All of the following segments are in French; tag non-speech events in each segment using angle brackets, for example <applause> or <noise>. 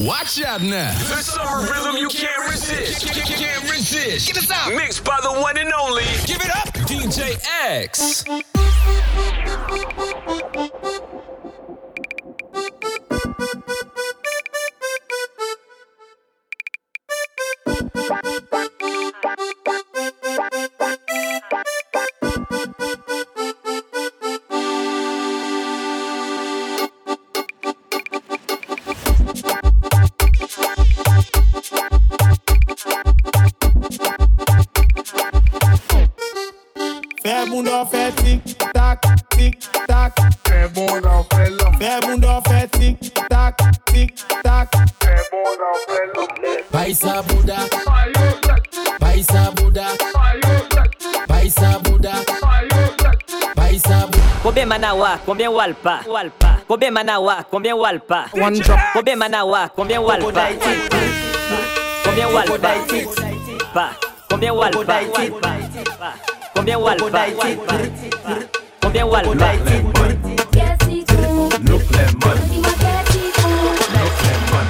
Watch out now. The summer rhythm you can't resist. Can't resist. Get us out. Mixed by the one and only. Give it up, DJ X. <laughs> manawa, combien walpa, walpa. Combien manawa, combien walpa. One drop. Combien manawa, combien walpa. Combien walpa. Pa. Combien walpa. Combien walpa. Combien walpa. Look lemon. Look lemon.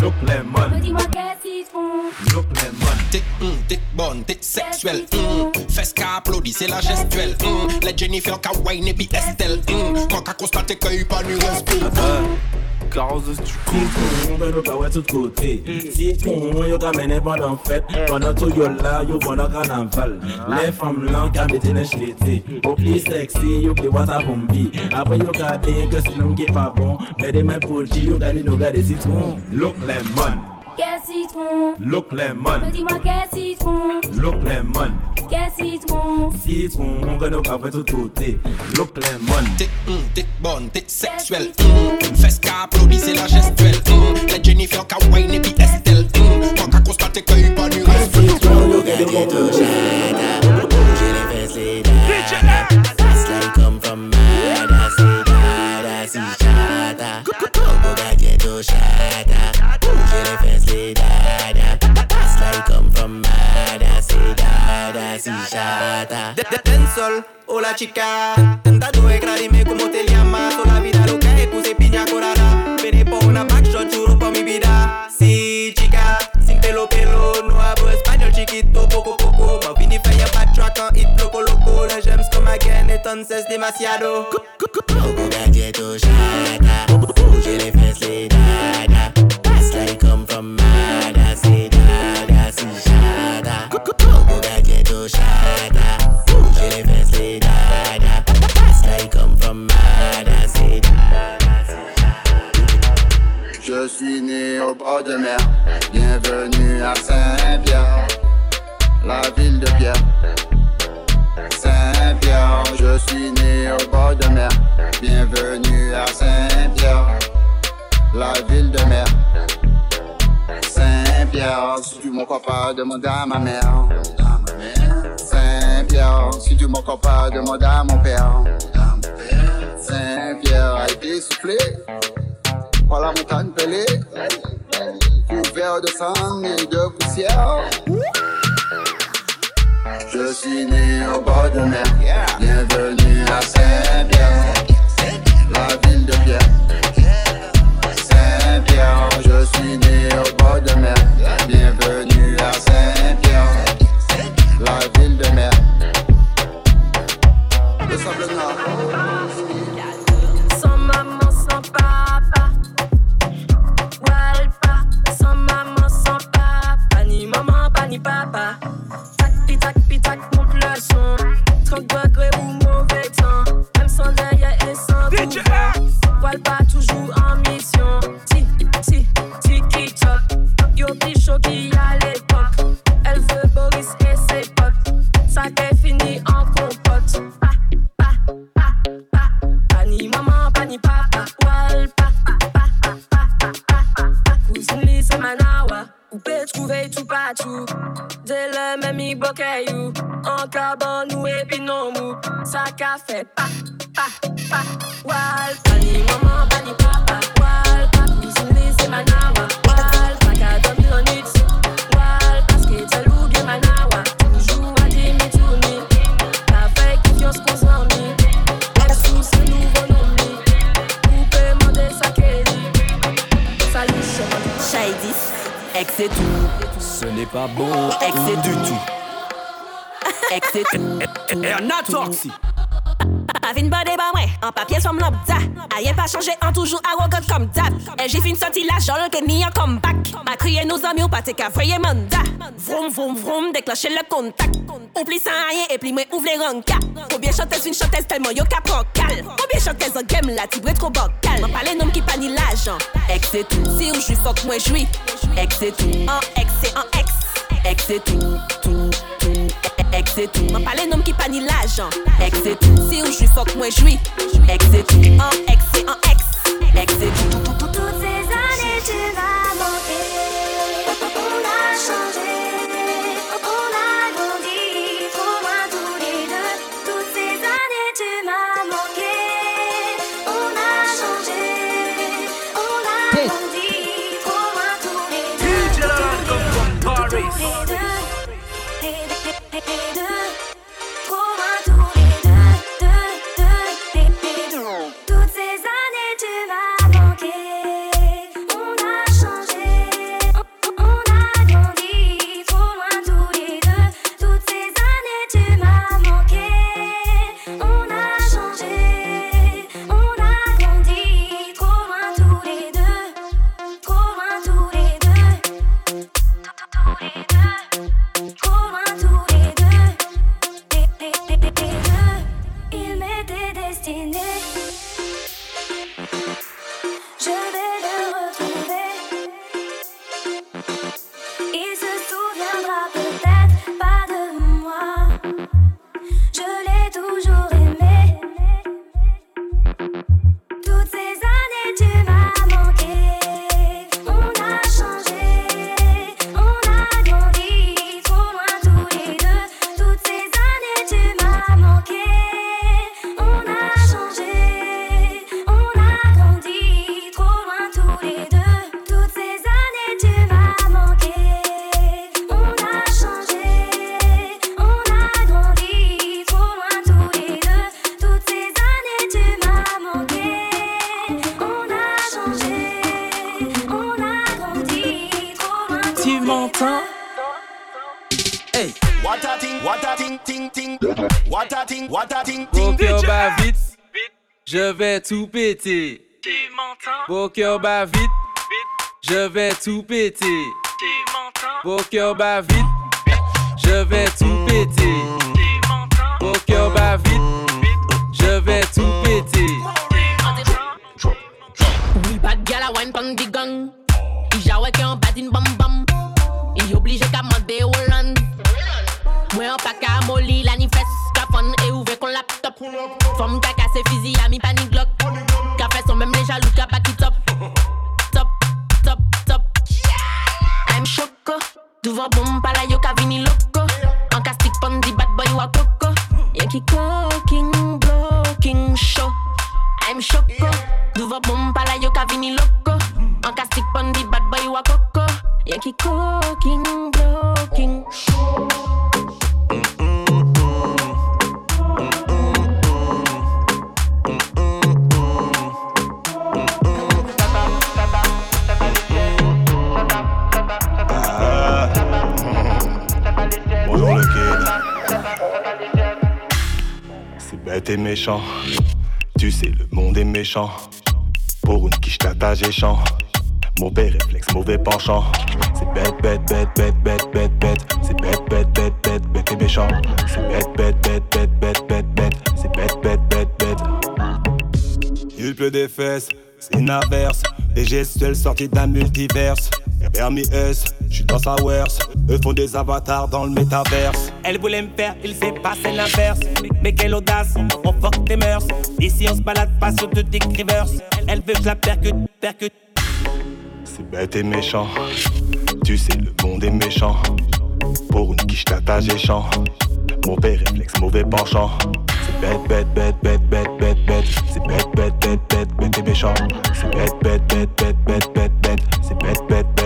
Look lemon. Look lemon. Tic, mm, tic, bon, tic, sexuel. Mm. C'est la gestuelle. Les Jennifer ka wine et puis Estelle, hum. Quand ka constate que y pas ni respect. Citron, ben nou ka wè tout kote Citron, yo ka mene pandan fèt Pandan tou yo la, yo pandan karnaval Le fam lan ka mette nen chlete Yo pli seksi, yo pli wata bombi Apre yo ka den ke si nou ki pa bon. Mè de men pou di, yo gani nou gade citron Look lemon, Quel citron look lemon, Dis-moi quel citron look lemon. Quel citron Citron, nou ka wè tout kote Look lemon, Tic, hum, tic bonne, tic sexuel, hum. Fes ka applaudi, c'est la gestuelle, hum. Les Jennifer ka wine et puis Estelle, hum. Quand ka constate que y pas. Citron, yo gade bon kote Dancehall, hola chica. Tenta due gradime como te llamas. O la vida loca es puse piña colada Vene por una backshot, juro por mi vida. Sí, chica, sin pelo pelo No hablo español chiquito, poco poco Ma vini falla backtrack en hit loco loco Le gems comme again, entonces demasiado. Poco galleto shada Bouger les fesses, Bienvenue à Saint-Pierre, la ville de mer. Saint-Pierre, si tu m'en crois pas, demande à ma mère. Saint-Pierre, si tu m'en crois pas, demande à mon père. Saint-Pierre a été soufflé par la montagne pelée, couvert de sang et de poussière. Je suis né au bord de mer, bienvenue à Saint-Pierre, la ville de Pierre. Saint-Pierre, je suis né au bord de mer, bienvenue à Saint-Pierre, la ville de mer. Sans maman, sans papa. Walpa. Sans maman, sans papa. Ni maman, ni papa. Tac, pitac, pitac, monte le son. 30 you En carbone ou et puis non mou Ça qu'a fait pa, pa, pa Walpa, ni maman, pas ni papa Walpa, cousine Lise Manawa Walpa, qu'a dormi en it Walpa, skate loup Manawa Toujours à demi tourner Avec confiance qu'on s'en Elle sous ce nouveau nom Ou peut demander dit taille 10. Ex c'est tout. Ce n'est pas bon. Ex c'est tout. Et un atoxy. Pas vin bade ba mwen, an papye som lambda Ayen pa chanje an toujou arrogant kom dab E j'ai fin sorti la jol ke ni an comeback. Ma kriye nou zami ou pa te ka voye manda Vroom vroom vroom, déclencher le contact. Oubli sans rien et puis moi ouvre les ranka Combien chanteuse une chanteuse tellement yo ka prend cal Combien chanteuse en game la tibre trop bocal M'en parle nom qui pa ni l'argent. Ex c'est tout, si ou j'suis fuck moi j'suis Ex c'est tout, en ex c'est en ex. Ex c'est tout, tout, tout Ex c'est tout, m'en parle nom qui pa ni l'argent Ex c'est tout, si ou j'suis fuck moi j'suis Ex c'est tout, en ex c'est en ex. Ex c'est tout. Toutes ces deux Les je vais tout péter. Vos cœurs bat vite, je vais tout péter. Vos cœurs bat vite, je vais tout péter. Vos cœurs bat vite, je vais tout péter. Oui, bad gal a wine pon di gang. I jawe ke an badin bam bam. I oblige ka mande Holland. Mwen an pa ka moli la ni fes. Ka fon e ouve kon laptop. Fom kaka se fizi a mi panik glok Ka fe son mèm le jalou ka pa ki top. Top, top, top. I'm choko Douvan bom pala yo ka vini loko An ka stik pon di bad boy wakoko Yen ki koking, blocking, show. I'm choko Douvan bom pala yo ka vini loko An ka stik pon di bad boy wakoko Yen ki koking, blocking bête et méchant. Tu sais, le monde est méchant. Pour une quiche tata, j'ai chant. Mauvais réflexe, mauvais penchant. C'est bête, bête, bête, bête, bête, bête, bête. C'est bête, bête, bête, bête, bête et méchant. C'est bête, bête, bête, bête, bête, bête, bête. C'est bête, bête, bête, bête. Il pleut des fesses, c'est une averse. Des gestuels sortis d'un multiverse. Permis S, j'suis dans sa worse. Eux font des avatars dans le métaverse. Elle voulait me faire, il s'est passé l'inverse. Mais quelle audace, on fuck tes mœurs. Ici on se balade pas sur de dick rivers. Elle veut que la percute, percute. C'est bête et méchant. Tu sais, le monde est méchant. Pour une quiche tata, j'ai chant. Mauvais réflexe, mauvais penchant. C'est bête, bête, bête, bête, bête, bête, bête. C'est bête, bête, bête, bête, bête et méchant. C'est bête, bête, bête, bête, bête, bête, bête. C'est bête, bête, bête,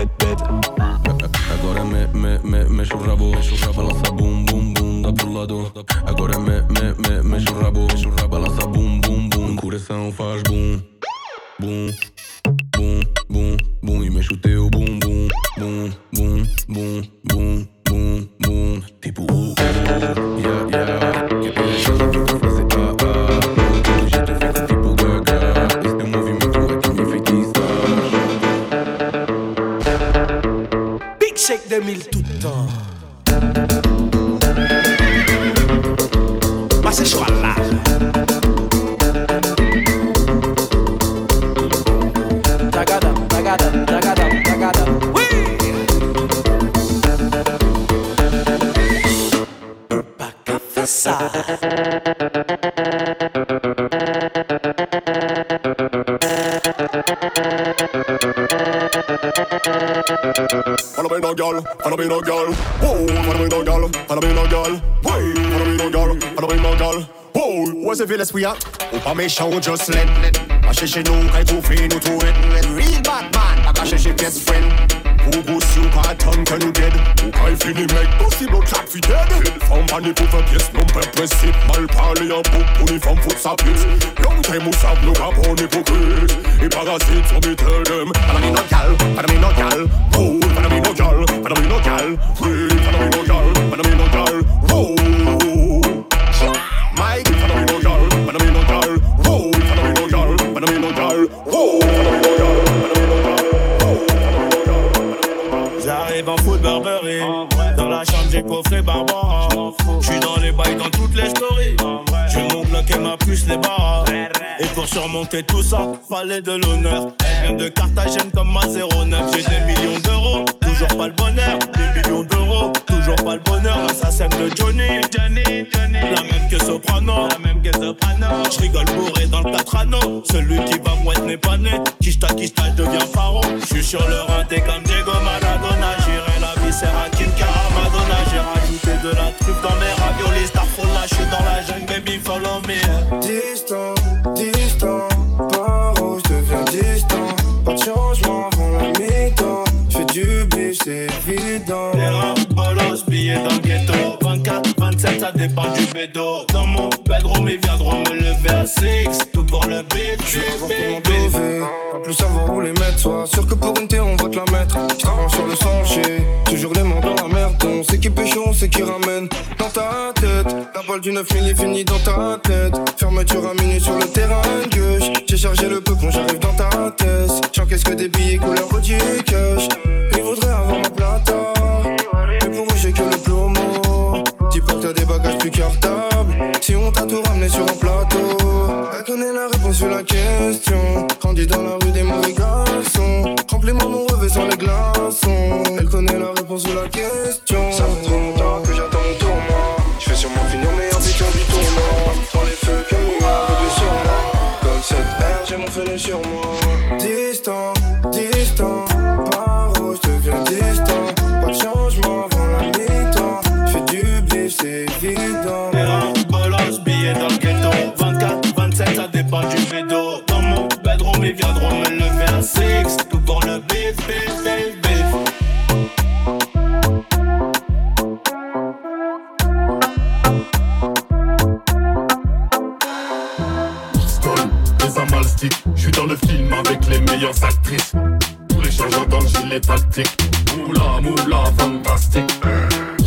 me, me, me, mexe o rabo Balança bum, bum, bum, dá pro lado Agora me, me, me, mexe o rabo Balança bum, bum, bum, o coração faz bum Bum, bum, bum, bum E mexe o teu bum, bum, bum, bum, bum, bum, bum, bum Tipo, uh, yeah, yeah, yeah. 2000 tout le temps. Bah c'est chaud là. Tagada, tagada, tagada, tagada. Fais ça. Follow me no girl, follow me no girl. Oh, follow me no girl, follow me no girl. Hey, follow me no girl, follow me no girl. Oh, où est-ce que l'esprit a? Ou pas méchant ou just let. Pas chercher nous, quand tout fait nous tout it. Real bad man, pas chercher best friend. Ou goussi ou quand attendre que nous dead. Ou quand il finit mec, possible clap fi dead. Femme pas ni pour faire pièce, non pas principe. Mal parler en bouc, pour ni femme fout sa pute. Long time ou sab, nous rapons hypocrite. Et parasite, so me tell them. Follow me no girl, follow me no girl. Oh, follow me no girl, follow me no girl. Hey, follow me no girl, follow me no girl. Oh, coffré Barbara J'suis dans les bails dans toutes les stories. J'ai mon bloc ma puce les barres. Et pour surmonter tout ça Fallait de l'honneur. Elle de Carthagène comme ma 09 J'ai des millions d'euros Toujours pas le bonheur. Des millions d'euros Toujours pas le bonheur. L'assassin de Johnny. La même que Soprano. La même que Soprano. J'rigole bourré dans le 4 anneaux Celui qui va mouette n'est pas né. Kishta Kishta devient pharaon J'suis sur le rinté comme Diego Maradona. J'irai la viscère à Kim de la truffe dans mes raviolis Starfall là j'suis dans la jungle baby follow me Distant, distant, paro, je deviens distant. Pas de changement avant la mi-temps. J'fais du bif, c'est évident. Terrain, bolos, billets dans le ghetto 24, 27, ça dépend du bédo Dans mon bedroom, ils viendront me lever à 6 Tout pour le beat, Je suis plus savoir où les mettre. Sois sûr que pour une thé, on va te la mettre. J't'arrange sur le sentier. Toujours les mains dans la. On sait qui pécho, on sait qui ramène. Dans ta tête, la balle du 9 est finie dans ta tête. Fermeture à minuit sur le terrain gauche. J'ai chargé le peu quand j'arrive dans ta tête. J'encaisse que des billets couleur du cash. Ils voudraient avoir ma plata. Mais pour eux, j'ai que le plomo. Dis pas que t'as des bagages plus cartables. Si on t'a tout ramené sur un plateau. Elle connaît la réponse sur la question. Grandi dans la rue des mauvais garçons. Remplis-moi mon revêt sans les glaçons. Elle connaît la réponse sur la question. Ça fait trop longtemps que j'attends mon tour, moi. Je vais sûrement finir meilleur buteur du tournoi. Dans les feux que revue sur moi. Comme cette air, j'ai mon feu sur moi. Distant. Meilleures actrices. Tous les changements dans le gilet tactique. Moula, moula, fantastique.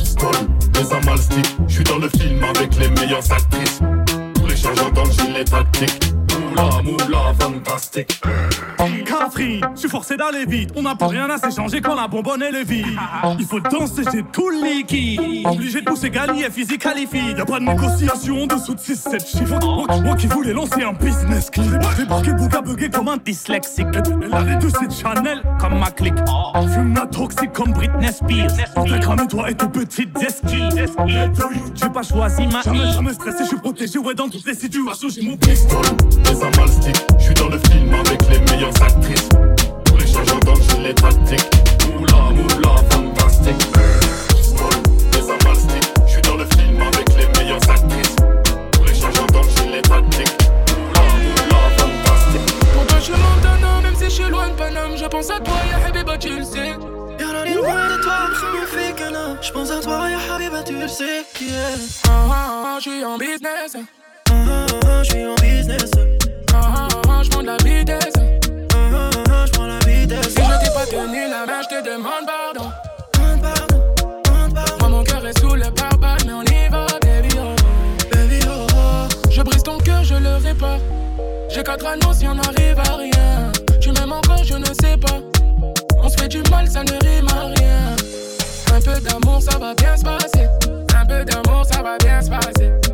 Stone, les amalstiques. J'suis dans le film avec les meilleures actrices. Dans le gilet tactique. Moula, moula, fantastique. Catherine, je suis forcé d'aller vite. On n'a plus rien à s'échanger quand la bonbonne est vide. Il faut danser, j'ai tout le liquide. Obligé de pousser gagner, physique qualifié. Y'a pas de négociation en dessous de 6-7 chiffres. Moi, qui- moi qui voulais lancer un business clean. J'ai débarqué bouga bugué comme un dyslexique. Elle a les deux, c'est Chanel comme ma clique. Fume la toxique comme Britney Spears. On t'a cramé toi et tes petites esquives. J'ai pas choisi ma Jamais, jamais stressé, je suis protégé. Ouais, dans toutes les situations, j'ai mon pistolet. Les amalstiques. J'suis dans le film avec les meilleures actrices. Tous les changements dans le gilet tactique. Moula, moula, fantastique. Les amalstiques. J'suis dans le film avec les meilleures actrices. Tous les changements dans le gilet tactique. Moula, moula, fantastique. Je homme, même si je suis loin de Paname Je pense à toi, ya Habiba, tu le sais Y'a rien loin de toi, non. J'pense à toi, ya Habiba, tu le sais. Yeah. Ah ah ah, je suis en business Ah ah, j'suis en business. Ah ah, je prends de la vitesse j'prends la vitesse. Si je t'ai pas tenu la main, je te demande pardon Moi mon cœur est sous le pare-balles, mais on y va, baby oh Baby oh oh. Je brise ton cœur, je le répare J'ai quatre anneaux si on n'arrive à rien Tu m'aimes encore, je ne sais pas On se fait du mal, ça ne rime à rien d'amour, ça va bien se passer. Un peu d'amour, ça va bien se passer.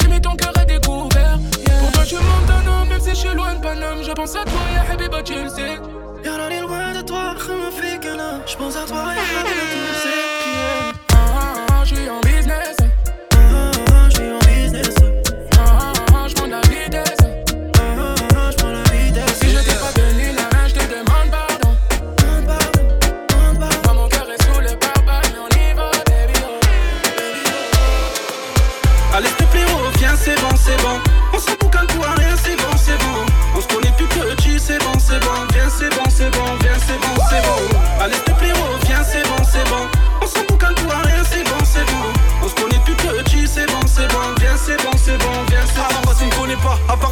J'ai mis ton cœur à découvert. Yeah. Pour toi, je monte un homme, même si je suis loin de Paname. Je pense à toi, ya Habiba, tu le sais. Y'a l'aller loin de toi, me fait que là. Je pense à toi, y'a Habiba, tu le sais. Ah, ah, ah, je suis en business.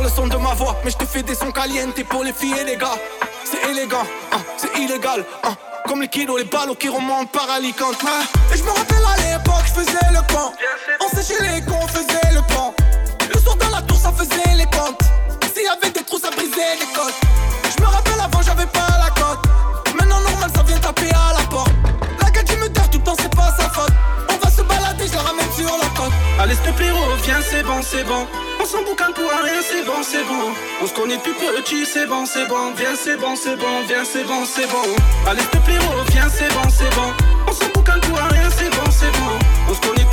Le son de ma voix. Mais je te fais des sons calientes pour les filles et les gars. C'est élégant, hein, c'est illégal. hein. Comme les kilos, les ballots qui remontent par Alicante. hein. Et je me rappelle à l'époque, je faisais le camp. On séchait les cons, on faisait le pan. Le soir dans la tour, ça faisait les comptes. S'il y avait des trous, ça brisait les côtes. Je me rappelle avant, j'avais pas la cote. Maintenant, normal, ça vient taper à la porte. Viens, c'est bon, c'est bon. On s'en boucane pour rien, c'est bon, c'est bon. On se connaît plus petit, c'est bon, c'est bon. Viens, c'est bon, c'est bon, viens, c'est bon, c'est bon. Allez, te plaît, oh, viens, c'est bon, c'est bon. On s'en boucane pour rien, c'est bon, c'est bon.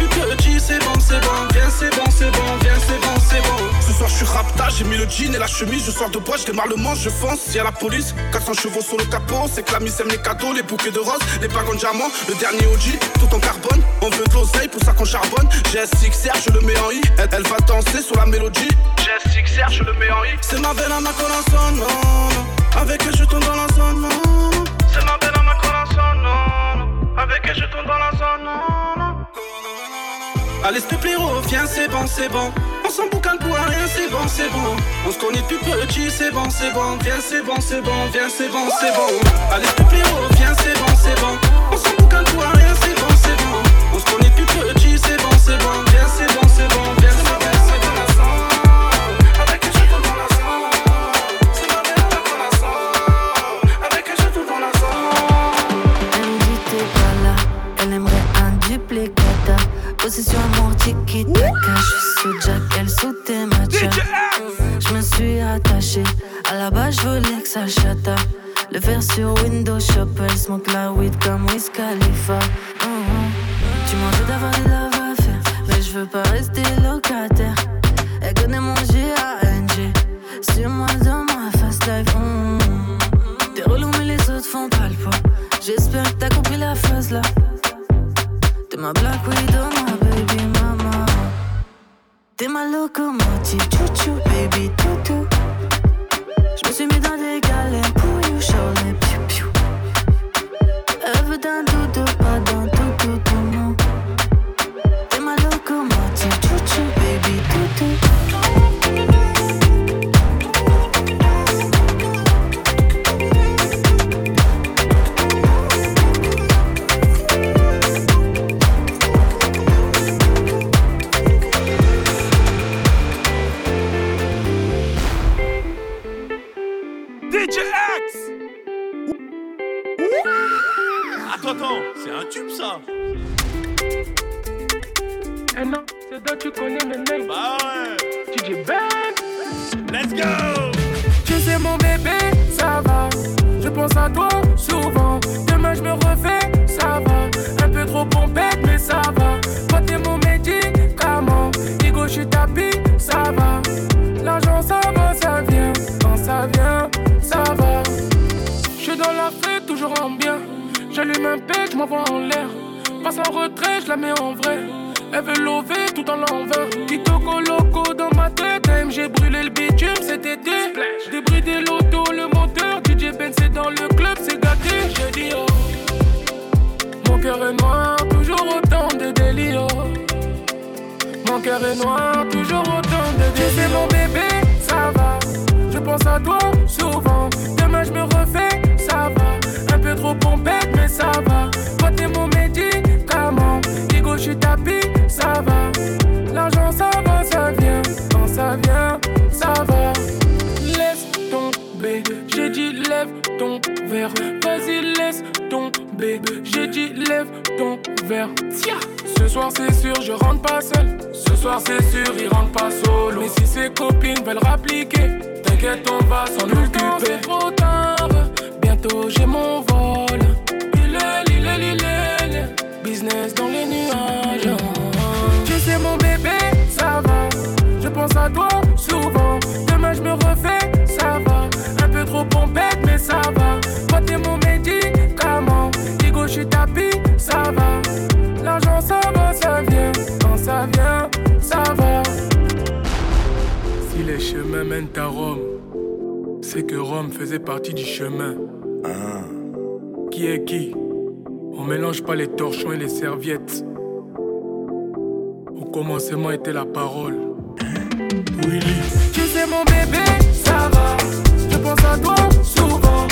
Plus petit, c'est bon, c'est bon. Viens, c'est bon, c'est bon, viens, c'est bon, c'est bon. Ce soir je suis rapta, j'ai mis le jean et la chemise, je sors de bois, je démarre le manche, je fonce, y a la police, 400 chevaux sur le capot, c'est que la mise aime les cadeaux, les bouquets de roses, les bagues en diamant, le dernier OG, tout en carbone, on veut de l'oseille pour ça qu'on charbonne, GSXR, je le mets en I, elle, elle va danser sur la mélodie, GSXR, je le mets en I, C'est ma belle à ma corazon, non, non. Avec elle, je tourne dans la zone, non. C'est ma belle à ma corazon, non, non. Avec elle, je tourne dans la zone, non. Allez, s'il te plaît, oh, viens, c'est bon, c'est bon. On s'en boucane pour rien, c'est bon, c'est bon. On se connaît plus petit, c'est bon, c'est bon. Viens, c'est bon, c'est bon, viens, c'est bon, c'est bon. Allez, s'il te plaît, oh, viens, c'est bon, c'est bon. On s'en boucane pour rien, c'est bon, c'est bon. On se connaît plus petit, c'est bon, c'est bon. Viens, c'est bon, c'est bon, viens, c'est bon, c'est bon. Avec tiki taka. Je sous Jack, elle sous tes matchas. Je me suis attaché, à la base je voulais que ça chata. Le faire sur Windows Shop, elle smoke la weed comme Wiz Khalifa. Mhm. Tu m'en veux d'avoir des love à faire, mais je veux pas rester locataire. Elle connaît mon G-A-N-G, sur moi dans ma fast life. T'es relou, mais les autres font pas le poids. J'espère que t'as compris la phrase là. T'es ma Black Widow, ma baby. T'es ma locomotive, chouchou, baby toutou. Je me suis mis dans des galères pour you, les piou piou. Elle veut d'un doudou, un tube ça Eh non, c'est toi, tu connais mes names. Bah ouais DJ Ben. Let's go Tu sais mon bébé, ça va. Je pense à toi souvent. Demain je me refais, ça va. Un peu trop pompette, mais ça va. Toi t'es mon médicament. Digo, je suis tapis, ça va. L'argent ça va, ça vient. Quand ça vient, ça va. Je suis dans la fête, toujours en bien. J'allume un bec, je m'envoie en l'air. Passe en retrait, je la mets en vrai. Elle veut lever tout en l'envers. Tito loco dans ma tête. j'ai brûlé le bitume cet été. Débridé l'auto, le moteur. DJ Ben, c'est dans le club, c'est gâté. Je dis oh. Mon cœur est noir, toujours autant de délire. Mon cœur est noir, toujours autant de délire. Tu mon bébé, ça va. Je pense à toi souvent. Demain, je me refais, peu trop pompette, mais ça va. Toi, t'es mon médicament. Digo, je suis tapis, ça va. L'argent, ça va, ça vient. Quand ça vient, ça va. Laisse tomber. J'ai dit lève ton verre. Vas-y, laisse tomber. J'ai dit lève ton verre. Tiens. Ce soir c'est sûr, je rentre pas seul. Ce soir c'est sûr, il rentre pas solo. Mais si ses copines veulent rappliquer, t'inquiète, on va s'en occuper. C'est trop tard, j'ai mon vol. Est, il est, business dans les nuages. Tu sais mon bébé, ça va. Je pense à toi souvent. Demain je me refais, ça va. Un peu trop pompette, mais ça va. Toi t'es mon médicament. Digo, je suis tapis, ça va. L'argent ça va, ça vient. Quand ça vient, ça va. Si les chemins mènent à Rome, c'est que Rome faisait partie du chemin. Qui est qui? On mélange pas les torchons et les serviettes. Au commencement était la parole. Willy. Tu sais mon bébé, ça va. Je pense à toi souvent.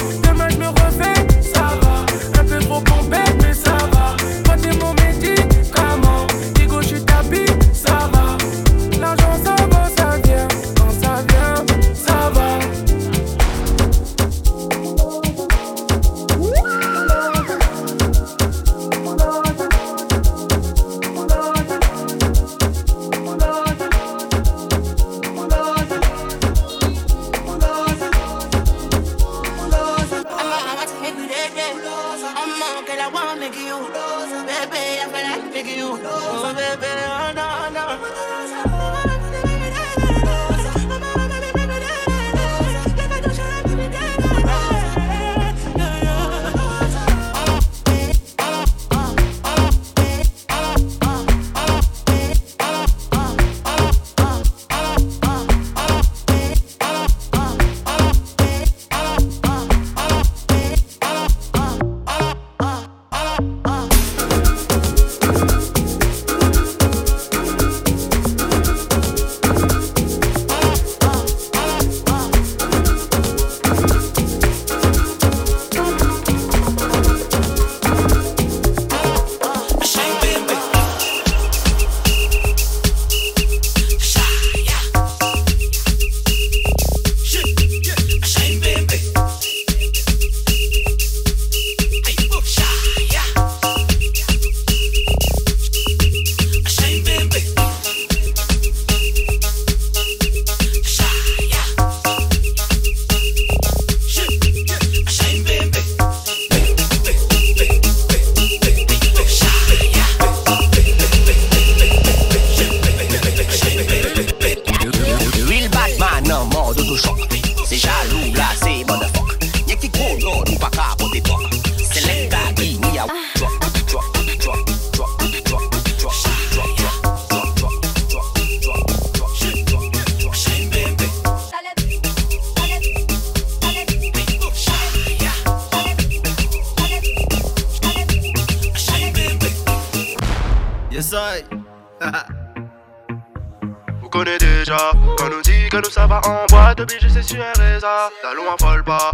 ça va en boîte, obligé c'est sur un résa. La loi en folle pas,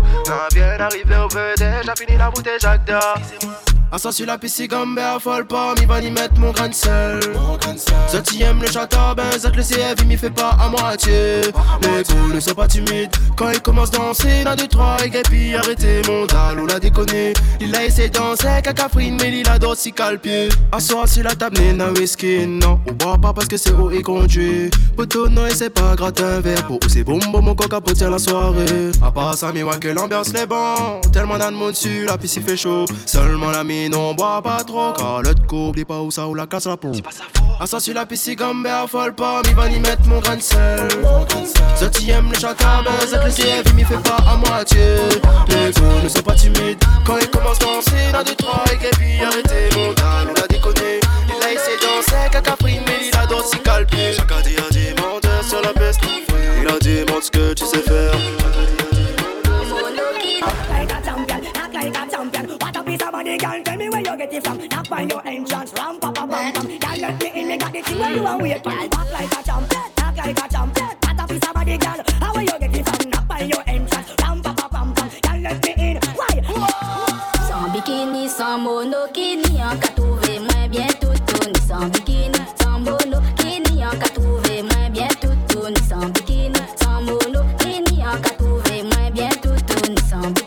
bien arrivé au VD, j'ai fini la bouteille Jacques sur la piscine, gambe affole pas, mi va y mettre mon grain de sel. Ceux qui aiment le château, ben Zach le CF, il m'y fait pas à moitié. Les gars ne sont pas timides, quand ils commencent à danser, dans deux, trois, et puis arrêtez mon dal, on l'a déconné. Il a essayé de danser, cacafrine, mais il adore si calpier. Assois sur la table, n'a whisky, non. On boit pas parce que c'est haut et conduit. Poto, non, et c'est pas gratte un verre pour c'est bon, bon, mon coca pour tirer la soirée. À part ça, mais ouais, que l'ambiance l'est bon. Tellement monde dessus, la piscine fait chaud. Seulement la mine, on boit pas trop. Car l'autre couple, pas où ça ou la casse la peau. Assis sur la piscine, gambe affole pas, mi va y mettre mon grain de sel. Ceux qui aiment le chata, ben Zach le CF, il m'y fait pas à moitié. Les gars ne sont pas timides, quand ils commencent à danser, dans deux, trois, et puis arrêtez mon dal, on l'a déconné. Il a essayé de danser, cacafrine, mais il adore si calpier. Chacun dit un menteur sur la peste. Il a dit montre ce que tu sais faire. Body, girl. Tell me where you get it from. Knock by your entrance, ram pa pa pam pam. Girl, let me in, me got the thing where you are wait for. Act like a champion, act like a champion. What a piece of body, girl. How where you get it from? Knock by your entrance, ram pa pa pam pam. Girl, let me in. Why? Sans bikini, sans monokini, en qu'a trouvé moins bien tout ni sans bikini, sans monokini, en qu'a trouvé moins bien tout ni sans bikini, sans monokini, en qu'a trouvé moins bien tout Ni sans bikini,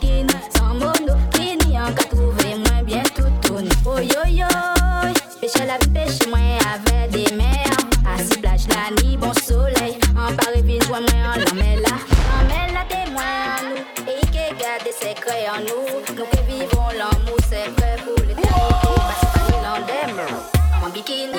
la vie, pêche mwen avec des mers. Assis plage la nuit, bon soleil. En Paris, puis joie mwen en l'emmène là. L'emmène là, témoin à nous. Et qui garde des secrets en nous. Nous qui vivons l'amour, c'est vrai pour l'éternité Parce que l'endem En bikini,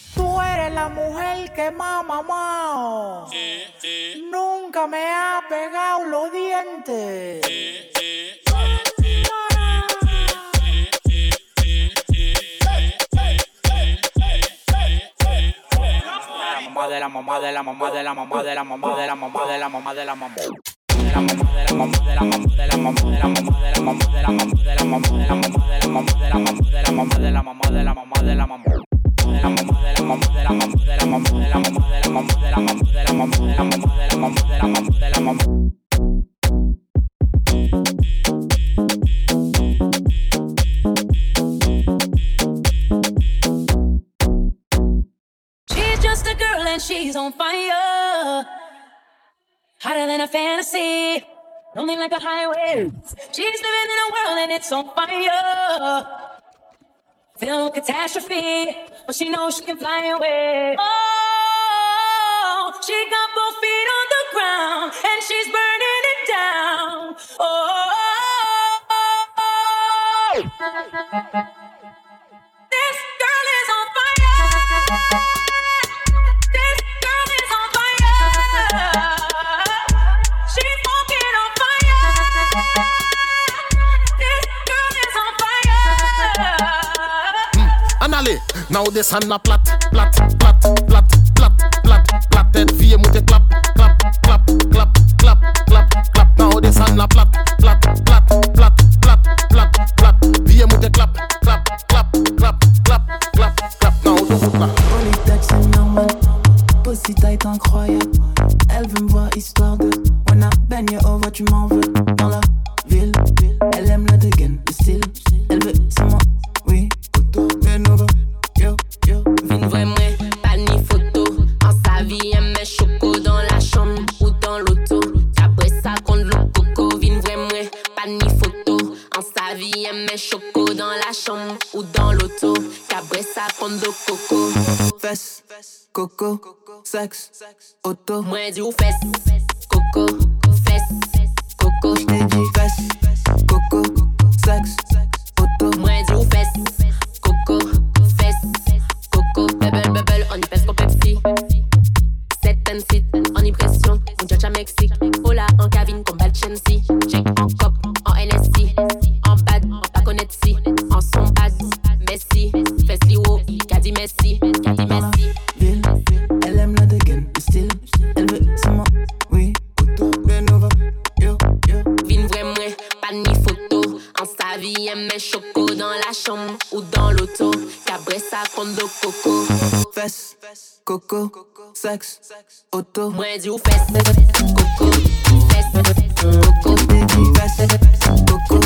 Eres la mujer que más mamado. Nunca me ha pegado los dientes. mamá de la mamá de la mamá de la mamá de la mamá de la mamá de la mamá de la mamá. De la mamá de la mamá de la mamá de la mamá de la mamá de la mamá de la mamá de la mamá de la mamá de la mamá de la mamá de la mamá de la mamá de la mamá de la mamá. she's just a girl and she's on fire. Hotter than a fantasy, lonely like a highway. She's living in a world and it's on fire. With catastrophe. But she knows she can fly away. Oh, she got both feet on the ground and she's burning it down. Oh. This girl is on fire. Now this hand na plat, plat, plat, plat, plat, plat, plat Tête vie moute clap, clap, clap, clap, clap, clap, clap Now this hand na plat, plat, plat, plat, plat, plat, plat Vie moute clap, clap, clap, clap, clap, clap, clap Now do clap Oh les têtes c'est normal, pussy tight incroyable Elle veut me voir histoire de When I bend you over tu m'en coco, sexe, auto. Moi, dis ou fesses, coco, fesses, coco, j't'ai dit fesses, coco, sexe. sexe, auto. Moi, du fesses, coco, fesses, coco, fesses, coco,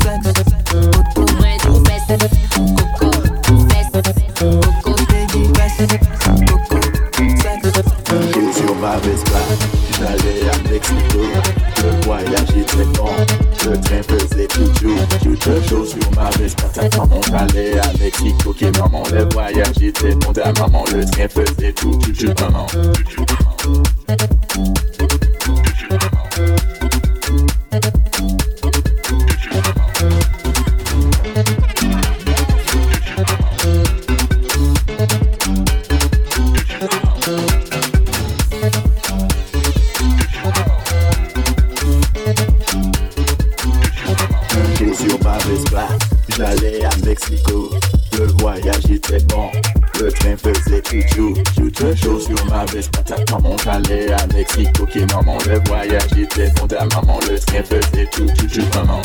sexe, auto. Moi, du fesses, coco, fesses, coco, fesses, coco, sexe. Sur ma Vespa, j'allais à Mexico. Je voyageais très le train faisait deux jours sur ma veste, patate maman J'allais avec Nico et maman Le voyage était mon à maman Le train faisait tout, tu tu maman Tu maman Tu maman Qui maman. Le voyage était bon maman. Le train faisait tout, chouchou maman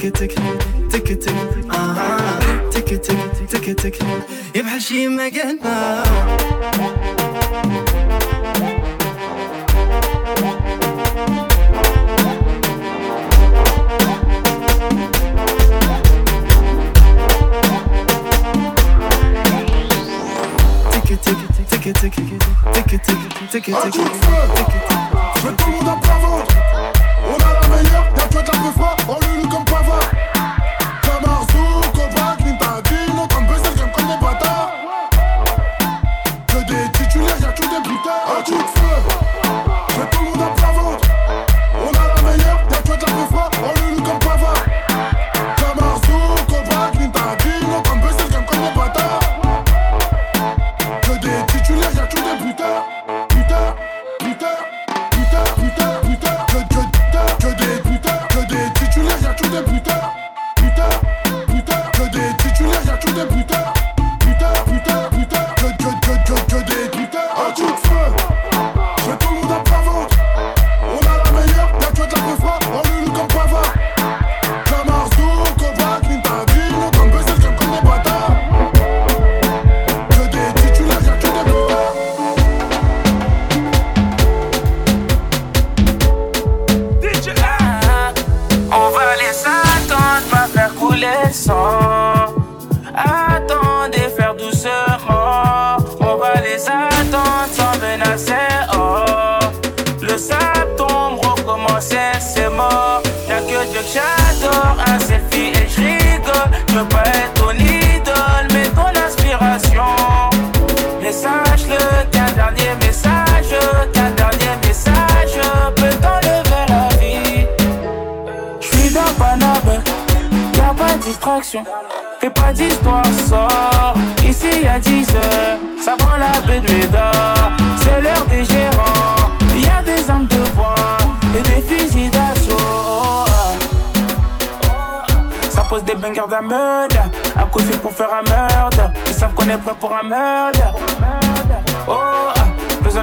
تك تك تك تك آه تك تك تك تك يبحى شي آه. تك تك تك تك تك تك تك تك تك تك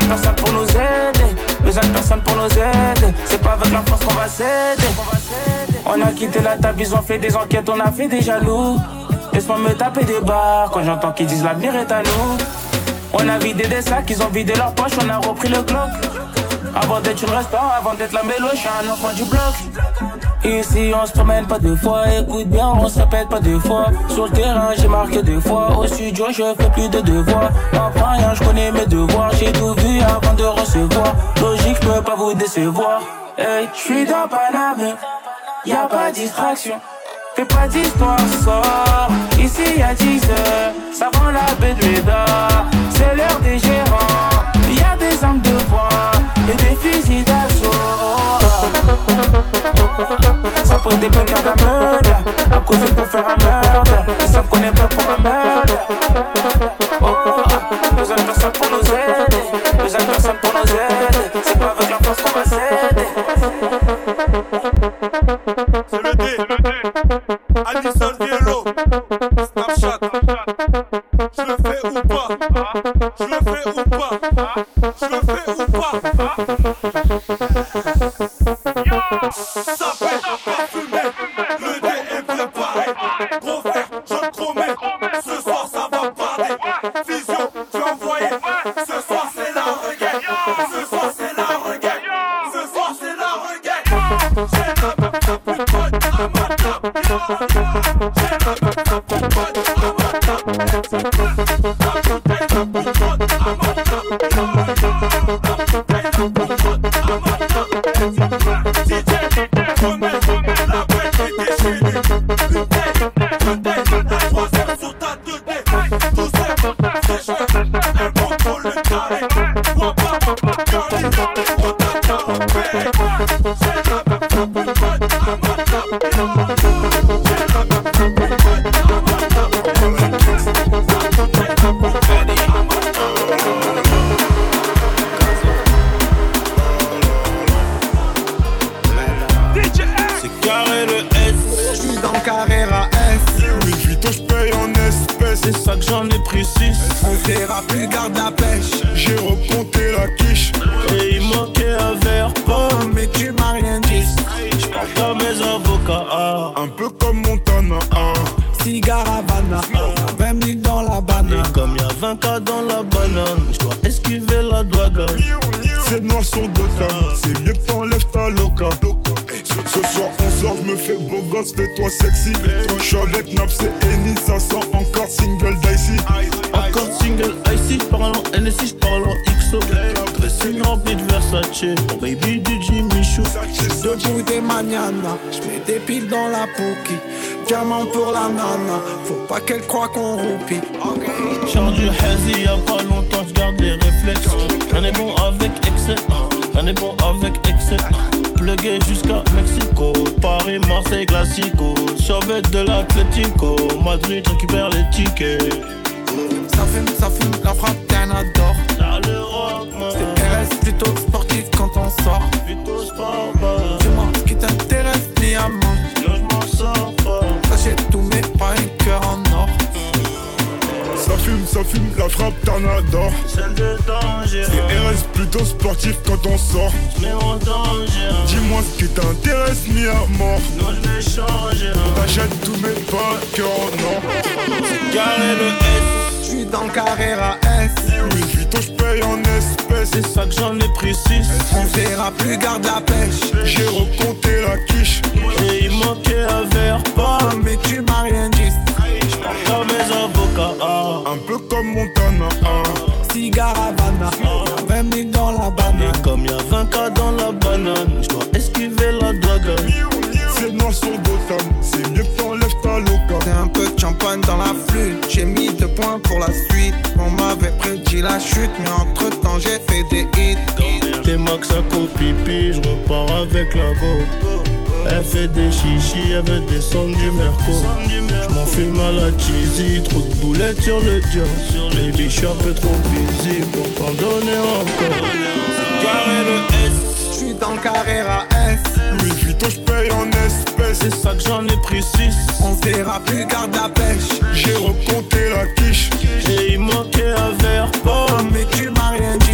personne pour nous aider. Besoin de personne pour nous aider. C'est pas avec la force qu'on va s'aider. On a quitté la table, ils ont fait des enquêtes, on a fait des jaloux. Laisse-moi me taper des barres quand j'entends qu'ils disent l'avenir est à nous. On a vidé des sacs, ils ont vidé leurs poches, on a repris le Glock. Avant d'être une restaurant, avant d'être la mélo, je suis un enfant du bloc. Ici on se promène pas deux fois, écoute bien, on se répète pas deux fois. Sur le terrain j'ai marqué deux fois, au studio je fais plus de devoirs. Enfin rien, je connais mes devoirs, j'ai tout vu avant de recevoir. Logique, je peux pas vous décevoir. Hey, je suis dans Paname, y a pas distraction. Fais pas d'histoire, sort. Ici y'a 10 heures, ça vend la de C'est l'heure des gérants, y a des armes de poing et des fusils d'assaut. Ça pose des bunks à meurtre, à cause pour faire un meurtre. Ils savent qu'on est pas pour un meurtre. Oh, besoin de personne pour nous aider, besoin de personne pour nous aider. C'est pas avec la force qu'on va s'aider. Je suis dans le Carrera S. Louis Vuitton, je paye en espèces. C'est ça que j'en ai pris 6. On verra plus garde la pêche. J'ai recompté la quiche. Et il manquait un verre pas. Mais tu m'as rien dit. J'parle comme mes avocats. ah. Un peu comme Montana. ah. Cigare Havana. 20 minutes dans la banane. Et comme y'a 20 cas dans la banane, j'dois esquiver la douane. C'est noir sur deux tables, c'est mieux que t'enlèves ta loca. Je me fais beau gosse, fais-toi sexy. Je suis avec Naps et Eni, ça sent encore single dicey. Encore single icy, j'parle en NSI, j'parle en XO. Dressing rempli de Versace, mon baby du Jimmy Choo. Debout des mañana, j'mets des piles dans la pookie. Diamant pour la nana, faut pas qu'elle croie qu'on roupie. Charge du hazy, y'a pas longtemps, j'garde les réflexes. On est bon avec excès, on est bon avec excès. Jusqu'à Mexico, Paris, Marseille, Classico. Survêt de l'Atletico, Madrid récupère les tickets. Ça fume, ça fume, la frappe, t'en adore. Dans l'Europe, man. C'est plutôt sportif quand on sort. Plutôt sport. Dis-moi ce qui t'intéresse, diamant. Yo, j'm'en sors pas. J'achète tout, mais pas un cœur en or. Ça fume, ça fume, la frappe, t'en adore. Celle de danger. C'est RS plutôt sportif quand on sort. J'mets en danger. Dis-moi ce qui t'intéresse, mis à mort. Non, j'vais changer. T'achètes tout, mais pas un cœur en or. C'est carré le S. Je suis dans le Carrera S. Louis Vuitton, j'paye en espèces. C'est ça que j'en ai pris 6. On verra plus garde la pêche. J'ai recompté la quiche. Et il manquait un verre pas. Mais tu m'as rien dit. Mes Un peu comme Montana. ah. Cigare Havana. 20 minutes dans la banane. Et comme y'a 20 cas dans la banane, j'dois esquiver la drague. C'est noir sur tables, c'est mieux que t'enlèves ta loca. C'est un peu de champagne dans la flûte. J'ai mis deux points pour la suite. On m'avait prédit la chute, mais entre temps j'ai fait des hits. T'es max à pipi, je repars avec la go. Elle fait des chichis, elle veut descendre du merco. Je m'en fume à la cheesy, trop de boulettes sur le dior. Baby, je suis un peu trop busy pour t'en donner encore. Carré le S, je suis dans le carré à S. Louis Vuitton, je paye en espèces. C'est ça que j'en ai pris On verra plus, garde la pêche. J'ai recompté la quiche. Et il un verre, Oh Mais tu m'as rien dit.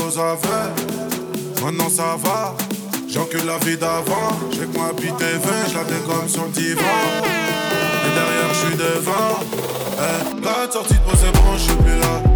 aux aveux. Maintenant ça va, j'encule la vie d'avant. J'ai que ma bite vain, je la comme sur le divan. Et derrière, je suis devant. Eh, la sortie de pose c'est bon, je suis plus là.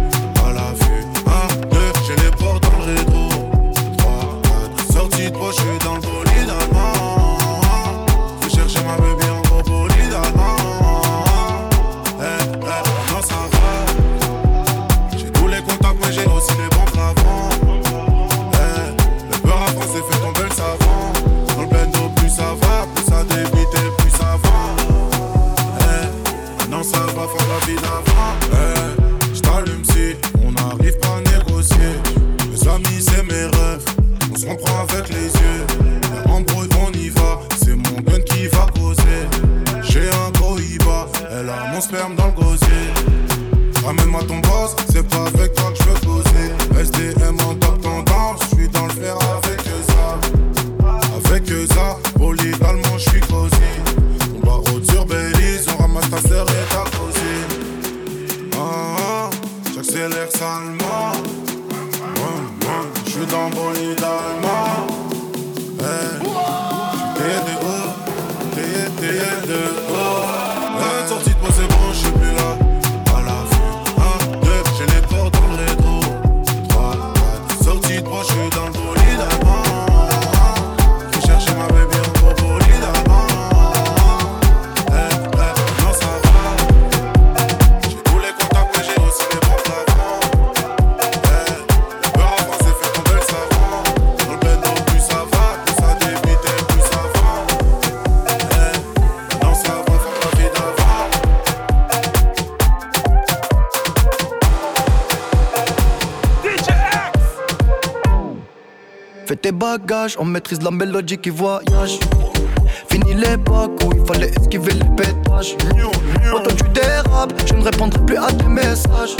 On maîtrise la mélodie qui voyage. Fini l'époque où il fallait esquiver les pétages. Quand tu dérapes, je ne répondrai plus à tes messages.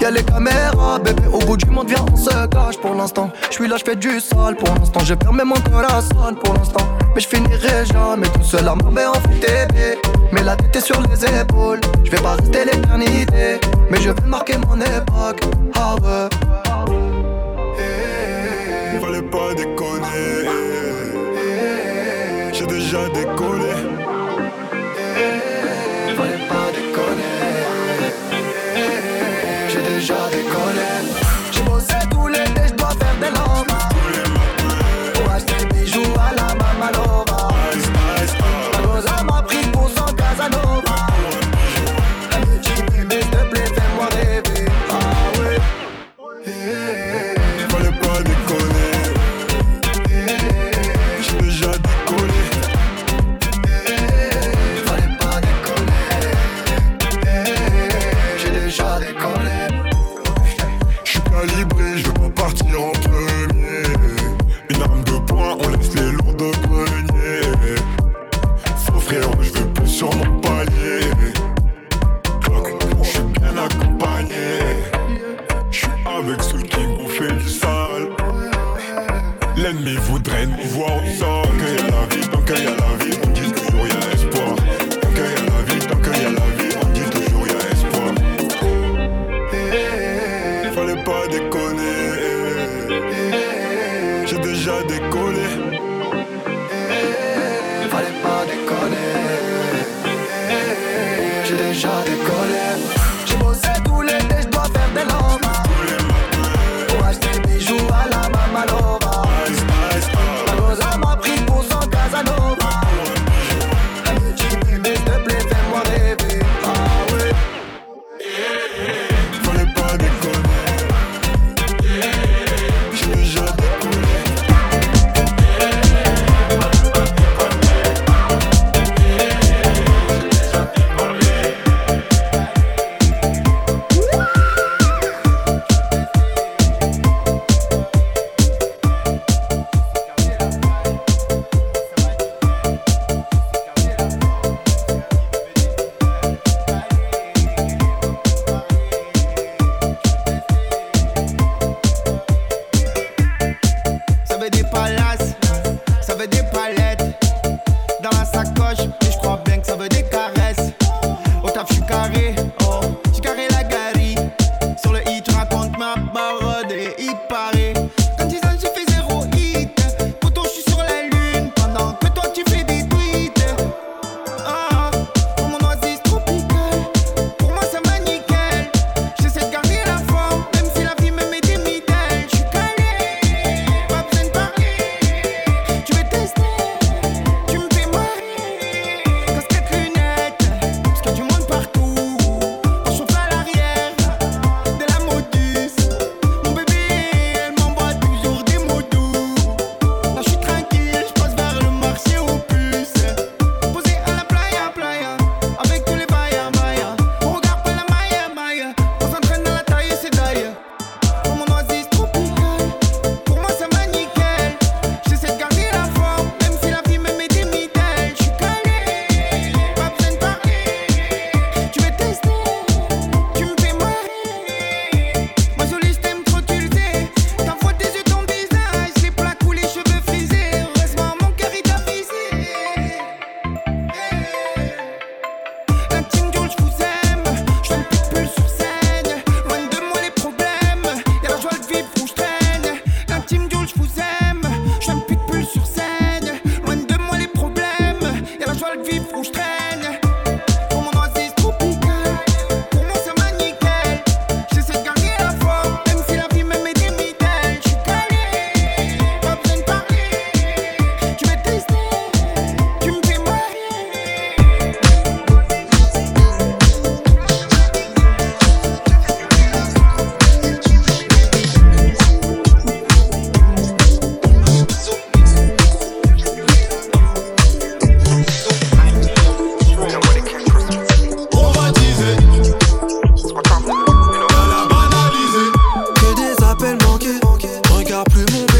Y'a les caméras, bébé, au bout du monde, viens, on se cache pour l'instant. Je suis là, je fais du sale pour l'instant. J'ai fermé mon corazon pour l'instant. Mais je finirai jamais tout seul à m'emmener en FTB. Mais la tête est sur les épaules. Je vais pas rester l'éternité. Mais je vais marquer mon époque. Ah ouais. déjà décollé.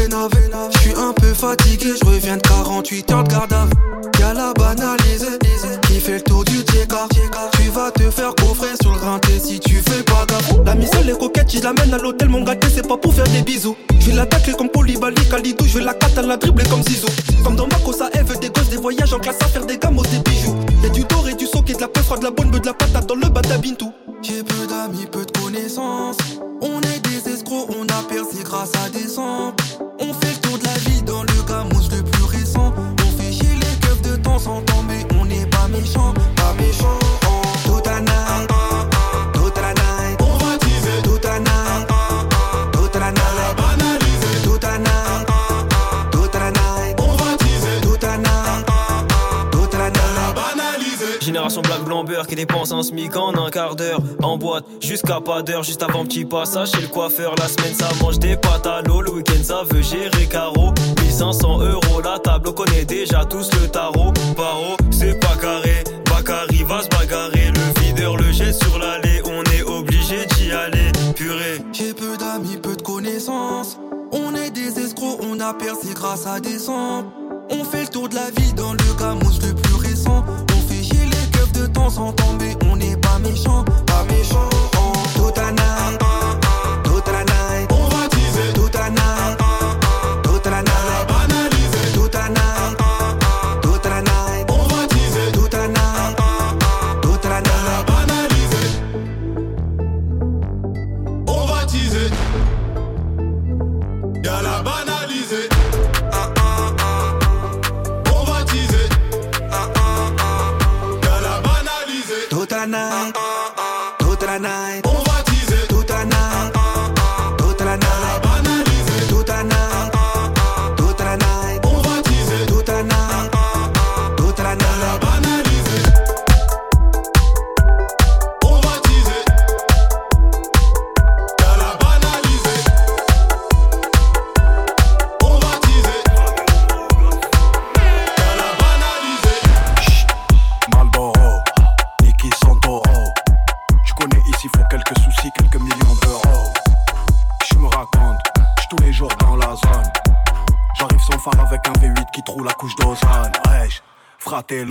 vénave. Je suis un peu fatigué, je reviens de 48 heures de garde Y'a la banalisée qui fait le tour du Tcheka. Tu vas te faire coffrer sur le rinté si tu fais pas gaffe. La mise les coquettes, je l'amène à l'hôtel, mon gâté, c'est pas pour faire des bisous. Je vais la comme Polybali, Kalidou, je vais la cata, la dribbler comme Zizou. Comme dans ma Marco, ça veut des gosses, des voyages en classe à faire des gamos, des bijoux. Y'a du doré, du soquet, de la pêche de la bonne, de la patate dans le batabintou. J'ai peu d'amis, peu de connaissances. On est des escrocs, on a percé grâce à des samples. Génération black blanc beurre qui dépense un smic en un quart d'heure. En boîte jusqu'à pas d'heure Juste avant petit passage chez le coiffeur La semaine ça mange des pâtes à l'eau. Le week-end ça veut gérer carreau. 1500 euros la table On connaît déjà tous le tarot. Paro c'est pas carré. Bakary va se bagarrer. Le videur le jette sur l'allée. On est obligé d'y aller. Purée. J'ai peu d'amis, peu de connaissances. On est des escrocs, on a percé grâce à des sangs. On fait le tour de la ville dans le gamos le plus récent. On mais on n'est pas méchant, pas méchant. C'est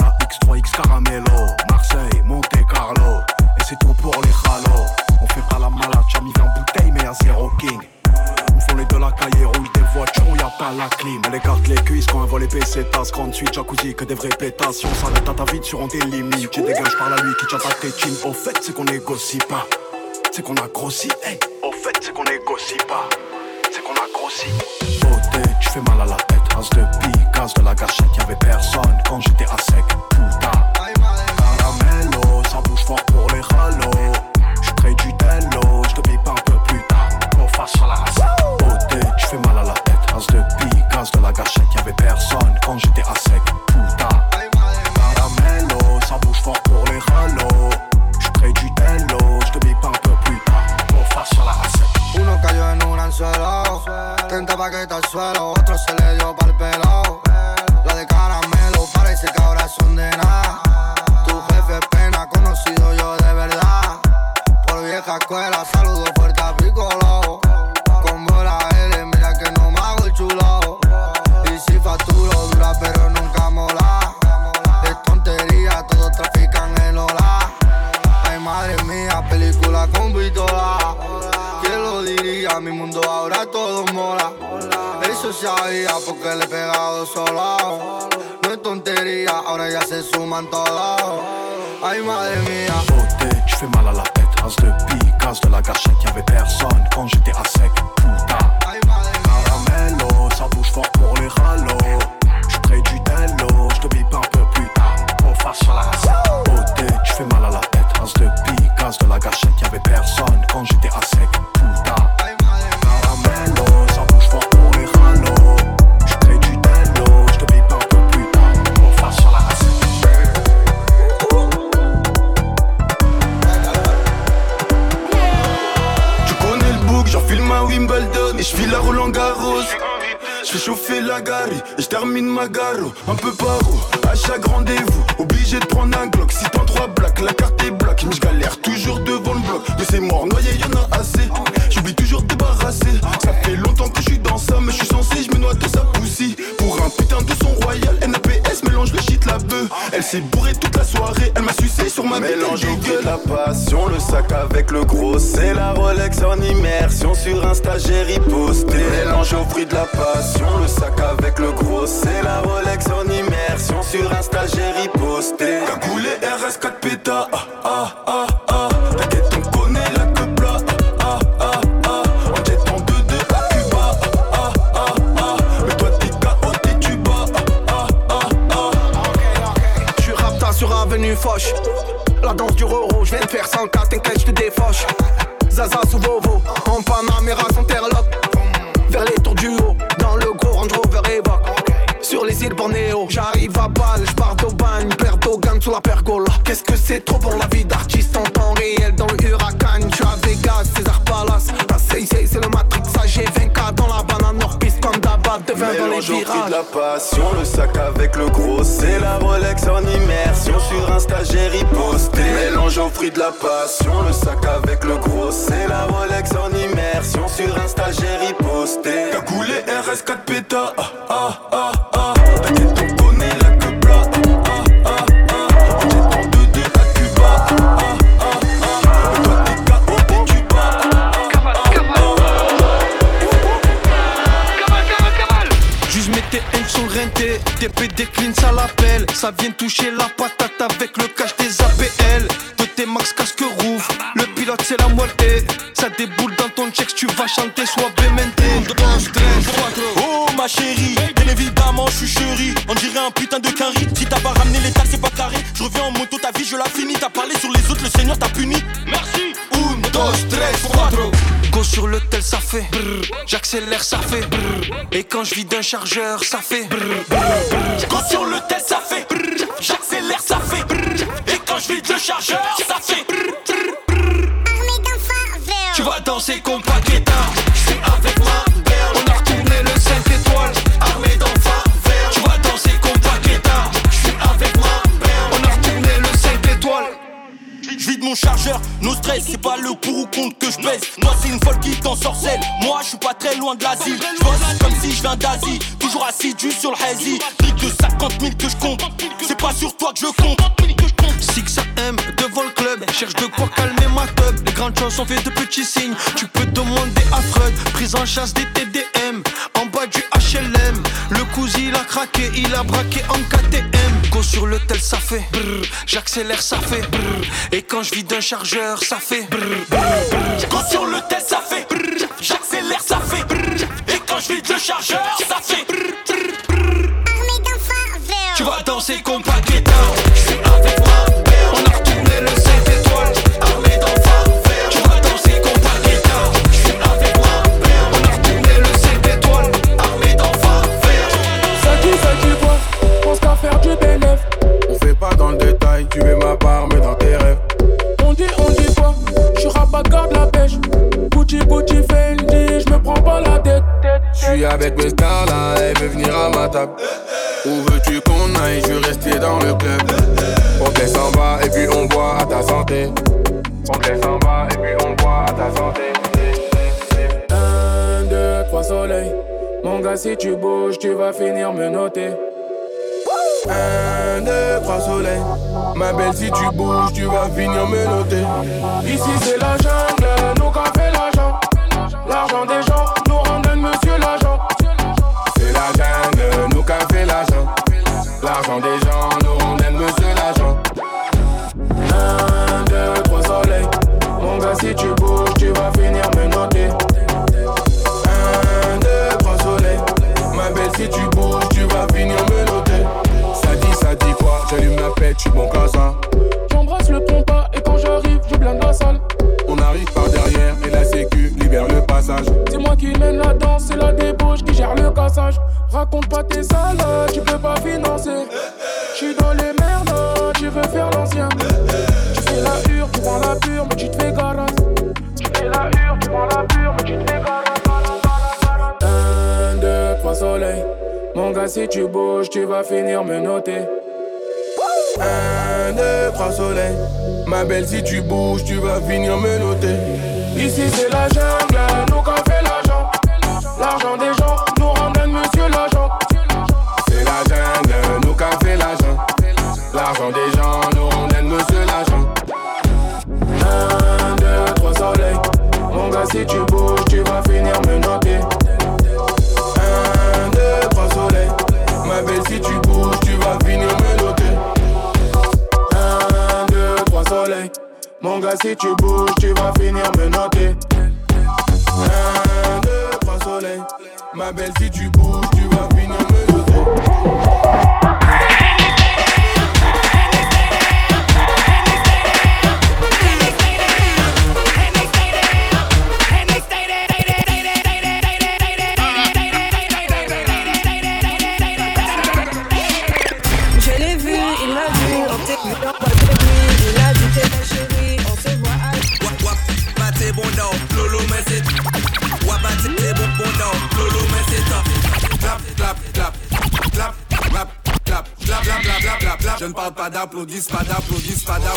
la X3X Caramello. Marseille, Monte Carlo. Et c'est tout pour les halos. On fait pas la malade, j'ai mis 20 bouteilles, mais y'a zéro king. Ils font les de la cahier, roule des voitures où y a pas la clim. Elle écarte les cuisses quand elle voit les PC, tasse, grande suite, jacuzzi, que des vraies pétations. S'arrête à ta vie sur des limites. Tu dégages par la lui qui chatte à tes jeans. Au fait, c'est qu'on négocie pas. C'est qu'on a grossi, hey. Au fait, c'est qu'on négocie pas. C'est qu'on a grossi. Beauté, tu fais mal à la tête. As de pique, gaz de la gâchette. Y'avait personne quand j'étais à sec. Putain. Caramello, ça bouge fort pour les ralos. J'crée du tello, j'te bip un peu plus tard. Qu'on fasse sur la race. Beauté, tu fais mal à la tête. As de pique, gaz de la gâchette. Y'avait personne quand j'étais à sec. Putain. Caramello, ça bouge fort pour les ralos. J'crée du tello, j'te bip un peu plus tard. Qu'on fasse sur la race. Uno cayó en un anzuelo, tenta pa' que está al suelo, otro se le dio pa'l pelo. La de caramelo parece que ahora son de nada. Tu jefe pena, conocido yo de verdad. Por vieja escuela, saludo fuerte a Piccolo. Con bola L, mira que no me hago el chulo. Y si facturo dura pero nunca mola. Es tontería, todos trafican en Ola. Ay madre mía, película con pistola. ¿Quién lo diría? Mi mundo ahora todo mola. Eso sabía porque le he pegado solo. No es tontería, ahora ya se suman todos. Ay madre mía. Beauté, tu fais mal à la tête. As de pique, gaz de la gâchette. Y'avait personne quand j'étais à sec. Putain. Caramello, ça bouge fort pour les ralos. J'crée du tello, j'te bip un peu plus tard. La race. Beauté, tu fais mal à la tête. As de pique, gaz de la gâchette. Y'avait personne quand j'étais à sec. Putain. C'est mort, noyé, y'en a assez. J'oublie toujours de débarrasser. Ça fait longtemps que je suis dans ça, mais je suis censé, je me noie de sa poussie. Pour un putain de son royal, NAPS mélange le shit la bœuf. Elle s'est bourrée toute la soirée, elle m'a sucé sur ma Mélange au de la passion, le sac avec le gros, c'est la Rolex en immersion sur un stagiaire posté. Mélange au fruit de la passion, le sac avec le gros, c'est la Rolex en immersion sur un stagiaire posté. Cagoulé RS4 péta, ah ah ah ah. La danse du roro, je viens de faire 100 cas, t'inquiète, je te défoche. Zaza sous Vovo, en Panamera sans terlock. Vers les tours du haut, dans le gros Range Rover Evoque. Sur les îles Bornéo, j'arrive à balle, j'pars d'Aubagne, père d'Ogan sous la pergola. Qu'est-ce que c'est trop pour la vie d'artiste en temps réel dans le huracan? J'suis à Vegas, César Palace. La CIC, c'est le Matrix, AG 20K dans la dans les Mélange au fruit de la passion, le sac avec le gros, c'est la Rolex en immersion sur un stagiaire posté. Mélange au fruit de la passion, le sac avec le gros, c'est la Rolex en immersion sur un stagiaire posté. Cagoulé RS4 péta, ah ah ah ah. TP décline, ça l'appelle. Ça vient toucher la patate avec le cash des APL. Tes max casque rouvre, le pilote c'est la moelle ça déboule dans ton check, tu vas chanter soit bémenté. Oh ma chérie, évidemment je suis chérie On dirait un putain de carry Si t'as pas ramené les taxes c'est pas carré. Je reviens en moto ta vie je la finis. T'as parlé sur les autres le seigneur t'a puni sur le tel, ça fait brrr. J'accélère, ça fait brrr. Et quand je vis d'un chargeur, ça fait brrr. Go sur le tel ça fait brrr. J'accélère ça fait brrr. Et quand je vide le chargeur ça fait brrr. Tu vas danser comme Paqueta. J'suis avec ma belle. On a retourné le 5 étoiles. Armé dans faveur. Tu vas danser comme Paqueta. J'suis avec ma belle. On a retourné le 5 étoiles. Je vide mon chargeur, no stress, c'est pas le pour ou contre que je pèse. Toi c'est une folle loin de l'Asie. Comme si je viens d'Asie, toujours assidu sur le hazy. De 50 000 que je compte, c'est pas sur toi que je compte. Six AM devant le club, cherche de quoi calmer ma teub. Les grandes choses sont faites de petits signes. Tu peux demander à Freud, prise en chasse des TDM. En bas du HLM, le cousin il a craqué, il a braqué en KTM. Go sur le tel, ça fait brrr. J'accélère, ça fait brrr. Et quand je vis d'un chargeur, ça fait brrr, brrr. Go sur le tel, ça fait. J'accélère, ça fait brrr. Et quand je vide le chargeur, ça fait brrr, brrr, brrr. Tu vas danser comme Avec mes stars là, elle veut venir à ma table. Où veux-tu qu'on aille, je veux rester dans le club. On te laisse en bas et puis on boit à ta santé. On te laisse en bas et puis on boit à ta santé. Un, deux, trois soleils. Mon gars, si tu bouges, tu vas finir me noter. Un, deux, trois soleils. Ma belle, si tu bouges, tu vas finir me noter. Ici c'est la jungle, nous qu'a fait l'argent. L'argent des gens Des gens, nous on aime monsieur l'argent. Un, deux, trois soleils. Mon gars, si tu bouges, tu vas finir me noter. Un, deux, trois soleils. Ma belle, si tu bouges, tu vas finir me noter. Ça dit, ça dit quoi? J'allume la suis bon qu'à ça. J'embrasse le pompa et quand j'arrive, je blinde la salle. On arrive par derrière et la sécu libère le passage. C'est moi qui mène la danse, c'est la débauche qui gère le cassage. Raconte pas tes salades, tu peux pas financer. J'suis dans les merdes, tu veux faire l'ancien. Tu fais la hure, tu prends la pure, mais tu te fais garage. Tu fais la hure, tu prends la pure, mais tu te fais garage. Un, deux, trois soleils. Mon gars, si tu bouges, tu vas finir me noter. Un, deux, trois soleils. Ma belle, si tu bouges, tu vas finir me noter. Ici c'est la jungle, si tu bouges, tu vas finir me noter. Un, deux, trois soleils. Ma belle, si tu aplaudir, espada, aplaudir, espada,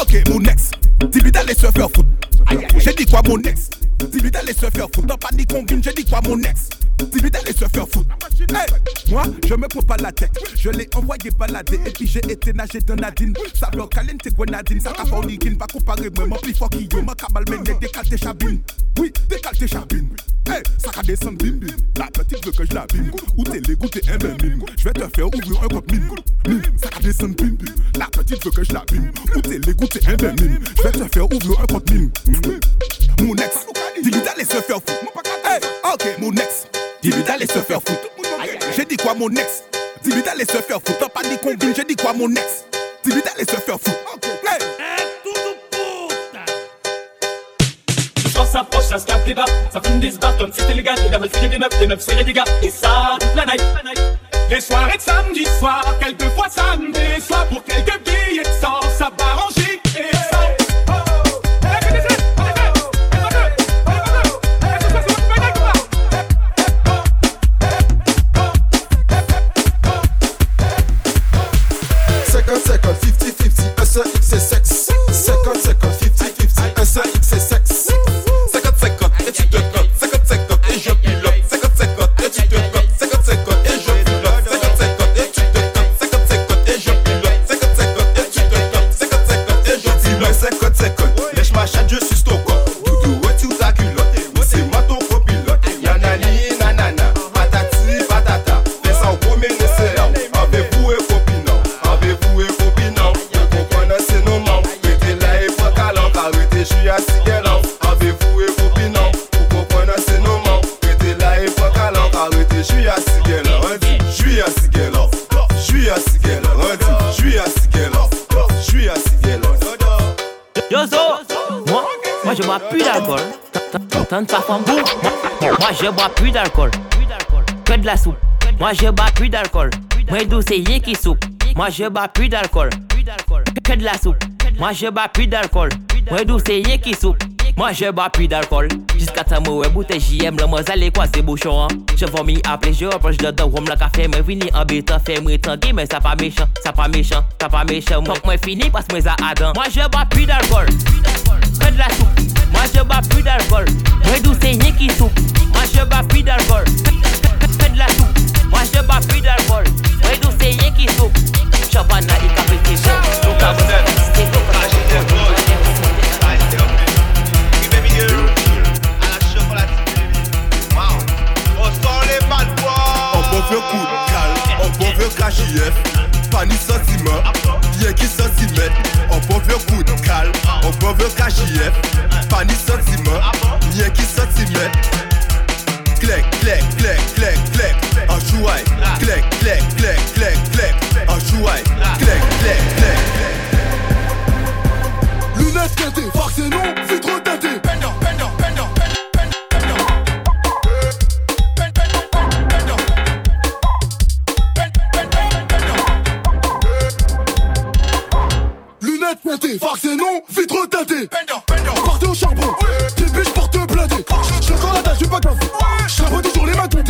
Ok, mon ex, Dibital les surfeurs foot. J'ai dit quoi, mon ex? Dibital les surfeurs foot. T'as pas dit combine, j'ai dit quoi, mon ex? Dis-lui d'aller se faire foutre. Moi, je me prends pas la tête. Je l'ai envoyé balader et puis j'ai été nager dans Nadine. Ça bloque caliente grenadine, ça qu'a pas. Pas comparer, mon plus fort qui yo, mon cabal mené, décale tes chabines. Oui, décale tes chabines. Hey, ça qu'a descendre bim bim. La petite veut que je la bim. T'es les goûter un. Je vais te faire ouvrir un. Mime, ça qu'a descendre bim. La petite veut que je la bim. T'es un. Je vais te faire ouvrir un. Mime. Mon ex, se faire foutre. Hey, ok, mon dis-lui d'aller se faire foutre. J'ai dit quoi, mon ex? Dis-lui d'aller se faire foutre. T'as pas dit combine, j'ai dit quoi, mon ex? Dis-lui d'aller se faire foutre. Hey. S'approche, ça se capte les bas, ça fume des bars comme c'était les dames elles faisaient des meufs, des meufs des gars, et ça toute la night. Les soirées de samedi soir, quelquefois ça me déçoit, pour quelques billets de sang, je bois plus d'alcool. Tente pas femme boum. Moi je bois plus d'alcool. Que de la soupe. Moi je bois plus d'alcool. Moi douce c'est rien qui soupe. Moi je bois plus d'alcool. Que de la soupe. Moi je bois plus d'alcool. Moi douce c'est rien qui soupe. Moi je bois plus d'alcool. Jusqu'à ta mauvais bouteille JM, le moi allez quoi c'est bouchon. hein? Je vomis appeler, je reproche de deux rhum le café, mais vini en bêta, fait moi tanguer, mais ça pas méchant, ça pas méchant, ça pas méchant. Moi moi fini parce que moi ça Adam. Moi je bois plus d'alcool. Que de la soupe. Moi je bois plus d'alcool. Moi douce c'est rien qui soupe. Moi je bois plus d'alcool. Que de la soupe. Moi je bois plus d'alcool. Douce c'est rien qui soupe. Champagne à décapité. Donc à On coup de cal, on bon vieux KJF, Fani sentiment, yen ki sentimet Anpon vyo koud kal, anpon vyo kajiyef Fani sentiment, yen ki sentimet Klek, klek, klek, klek, klek Anjouay, klek, klek, klek, klek, klek Anjouay, klek, klek, klek, klek Lunet kete, vakse nou, vite éclaté. Farc c'est non, vitre teintée. Partez au charbon, tes biches porte blindées. Je sens la tâche du pas café. Je toujours les matins.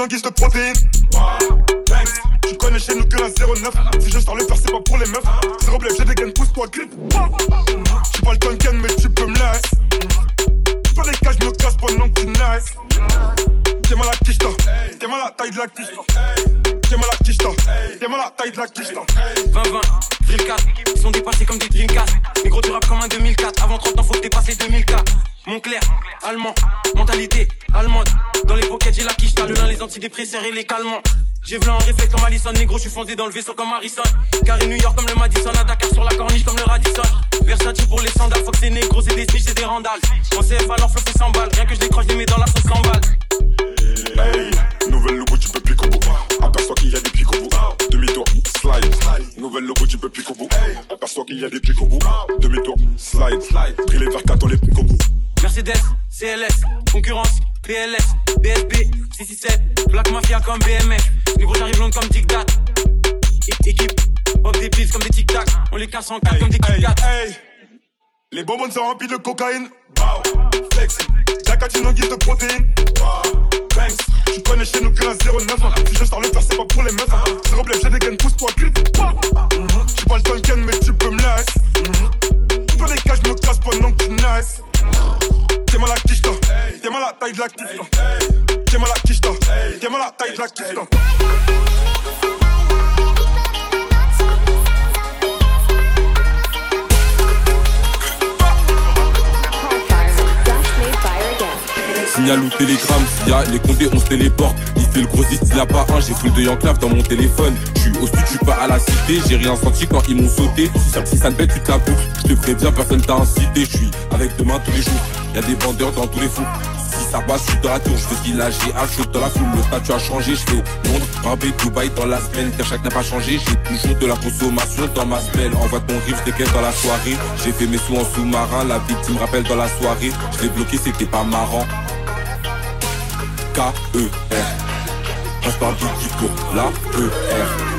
La catine en guise de protéines. Antidépresseurs et les calmants. J'ai v'là un réflexe comme Allison, négro, je suis fondé dans le vaisseau comme Harrison. Carré New York comme le Madison, à Dakar sur la corniche comme le Radisson. Versatile pour les sandales, faut que c'est négro, c'est des snitch, c'est des randales. En CF alors flow fait 100 balles, rien que je décroche, je les mets dans la sauce 100 balles. Hey, nouvelle logo, tu peux piquer bout. Aperçois qu'il y a des pics au bout. Demi-tour, slide. Nouvelle logo, tu peux piquer bout. Aperçois qu'il y a des pics au bout. Demi-tour, slide. Pris les verres 4 on les pique bout. Mercedes, CLS, concurrence, PLS, BSB, 667, Black Mafia comme BMF. Négro, j'arrive long comme Tic Tac. Équipe, pop des pills comme des Tic Tac. On les casse en quatre comme des Kat. Hey, les bonbonnes sont remplies de cocaïne. Flex. La catine en guise de protéines. Banks. Tu connais chez nous que un 09. Si je sors le faire, c'est pas pour les meufs. Zéro blé, j'ai des gains, pousse-toi. Tu pas le tonken, mais tu peux me laisser. Toi, les cas, je me casse pendant que tu naisses. T'es mal à quicheta. T'es mal à la taille de la quicheta. T'es mal à quicheta. T'es mal à la taille de la quicheta. Signal ou télégramme, s'il y a les condés, on se téléporte. Il fait le grossiste, il a pas un, j'ai full de Yanclave dans mon téléphone. Je suis au sud, je suis pas à la cité, j'ai rien senti quand ils m'ont sauté. Si ça te bête, tu te la. Je te préviens, personne t'a incité, je suis avec demain tous les jours. Y a des vendeurs dans tous les fous. Si ça passe, je suis dans la tour, je ce qu'il a, j'ai un chaud dans la foule. Le statut a changé, je fais Londres, Barbé, Dubaï dans la semaine. Car chaque n'a pas changé, j'ai toujours de la consommation dans ma semaine. Envoie ton riff, je dans la soirée. J'ai fait mes sous en sous-marin, la victime rappelle dans la soirée. Je l'ai bloqué, c'était pas marrant. K-E-R. Passe par Biggie pour la E-R.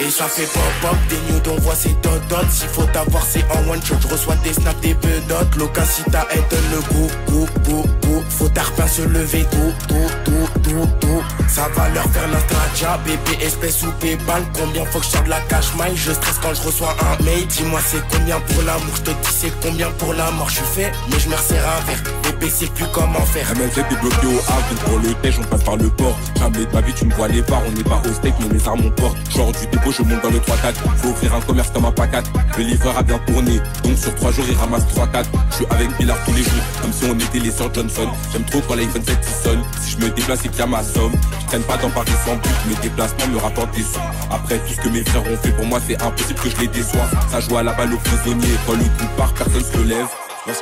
Et ça fait pop pop, des nudes, on voit ses dodotes S'il faut t'avoir c'est en one shot, je reçois des snaps, des bedotes Locacita elle donne le goût, goût, goût, goût. Faut tarpin se lever, tout, tout, tout, tout, tout. Ça va leur faire la stratia, bébé espèce ou paypal Combien faut que je de la cash mail Je stresse quand je reçois un mail. Dis-moi c'est combien pour l'amour, je te dis c'est combien pour la mort? Je suis fait, mais je me resserre un verre. Bébé c'est plus comment faire MLZ est bloqué au Havre, pour le tèche, on passe par le port. Jamais de ma vie, tu me vois les bars, on n'est pas au steak, mais les armes on porte. Genre du je monte dans le 3-4. Faut ouvrir un commerce comme un pacat. Le livreur a bien tourné, donc sur 3 jours, il ramasse 3-4. Je suis avec Billard tous les jours, comme si on était les sœurs Johnson. J'aime trop quand l'iPhone 7 il sonne. Si je me déplace, c'est qu'il y a ma somme. Je traîne pas dans Paris sans but, mes déplacements me rapportent des sous. Après tout ce que mes frères ont fait pour moi, c'est impossible que je les déçois. Ça joue à la balle aux prisonniers, quand le coup part, personne se relève.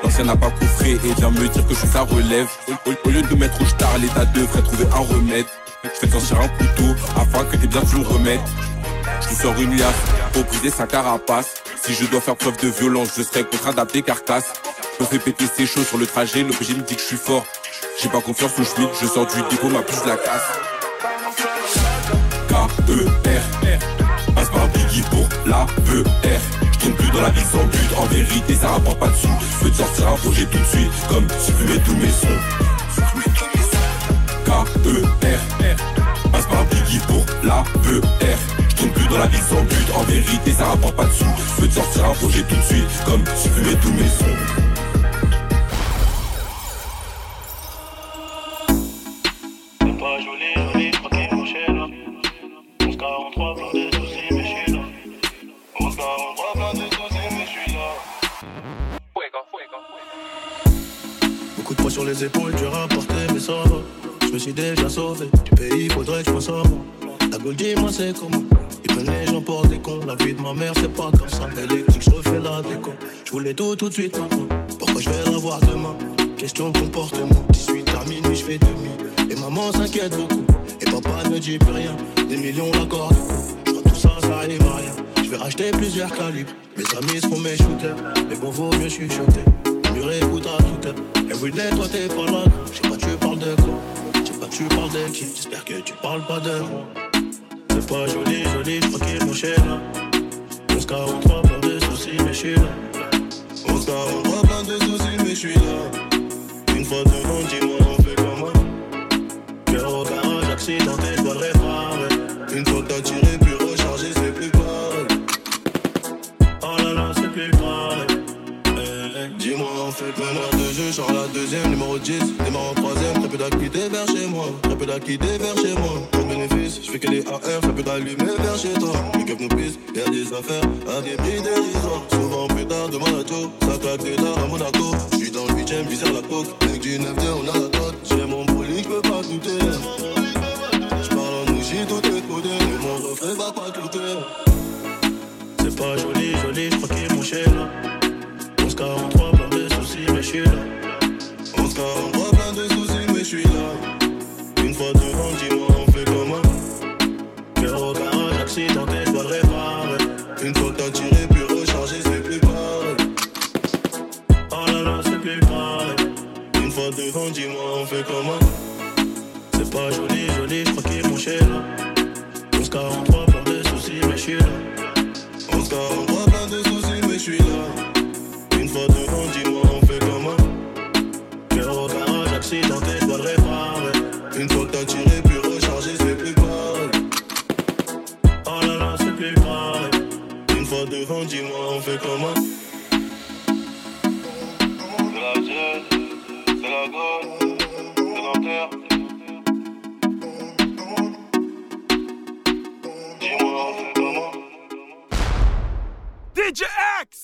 L'ancien n'a pas coffré et vient me dire que je suis sa relève. Au, lieu de mettre au tard, l'état devrait trouver un remède. Je fais sortir un couteau afin que tes biens tu le. Je sors une liasse pour briser sa carapace. Si je dois faire preuve de violence, je serai contraint d'appeler carcasse. Je fais péter ses choses sur le trajet, l'OPG me dit que je suis fort. J'ai pas confiance au Schmitt, je sors du dépôt, ma puce la casse. K-E-R, passe par Biggie pour la E-R. Je tourne plus dans la vie sans but, en vérité ça rapporte pas de sous. Je veux te sortir un projet tout de suite, comme supprimer tous mes sons. K-E-R, passe par Biggie pour la E-R. Je je ne suis plus dans la vie sans but, en vérité ça rapporte pas de sous. Je peux te sortir un projet tout de suite, comme si tu mets tous mes sous. C'est pas joli, joli, je crois qu'il manchait là. 11h43, plein de saucisses, mais je suis là. 11h43, plein de saucisses, mais je suis là. Foué, quand, foué. Beaucoup de poids sur les épaules, tu as rapporté mes 100 euros. Je me suis déjà sauvé, du pays faudrait que je m'en sors. La Goldie, moi c'est comment? Prennent les gens pour des cons. La vie de ma mère, c'est pas comme ça. Électrique, je refais la déco. Je voulais tout tout de suite maintenant. Pourquoi je vais l'avoir demain? Question de comportement. 18 à minuit, je fais demi. Et maman s'inquiète beaucoup. Et papa ne dit plus rien. Des millions d'accords Je tout ça, ça arrive à rien. Je vais racheter plusieurs calibres. Mes amis seront mes shooters. Mais bon, vaut mieux chuchoter. Mieux écoute à toute heure. Everyday, toi t'es pas là. Je sais pas, tu parles de quoi? Je sais pas, tu parles de qui? J'espère que tu parles pas de moi. C'est pas joli, joli, est mon là. 1143, plein de soucis, mais je suis là. 1143, plein de soucis, mais je suis là. Une fois devant, dis-moi, on fait comment? Cœur au garage, accidenté, je dois réparer. Une fois que t'as tiré, fait plein de jeu, genre la deuxième, numéro 10, démarre en troisième, très peu d'activité vers chez moi, très peu d'activité vers chez moi. Pour bénéfice, je fais que les AR, très peu d'allumer vers chez toi. Les keufs nous pissent, y'a des affaires à des prix dérisoires. Souvent plus tard, demande à Joe, ça claque des dards à Monaco. J'suis dans le 8ème, vis à la coque, avec du 9 on a la dot. J'ai mon bolide, j'peux pas douter. J'parle en bougie, tout est codé, mais mon refrain va pas douter. C'est pas joli, joli, j'crois qu'il est mon là. 1143, plein de soucis, mais je suis là. 1143, plein de soucis, mais je suis là. Une fois devant, dis-moi, on fait comment? Cœur au garage, accidenté, je dois le réparer. Une fois que t'as tiré, puis rechargé, c'est plus pareil. Oh là là, c'est plus pareil. Une fois devant, dis-moi, on fait comment? C'est pas joli, joli, je crois qu'il est là. 1143, plein de soucis, mais je suis là. t'as tiré puis rechargé, c'est plus pareil. Oh là là, c'est plus pareil. Une fois devant, dis-moi, on fait comment? De la gel, de la gomme, de l'enterre. Dis-moi, on fait comment? DJ X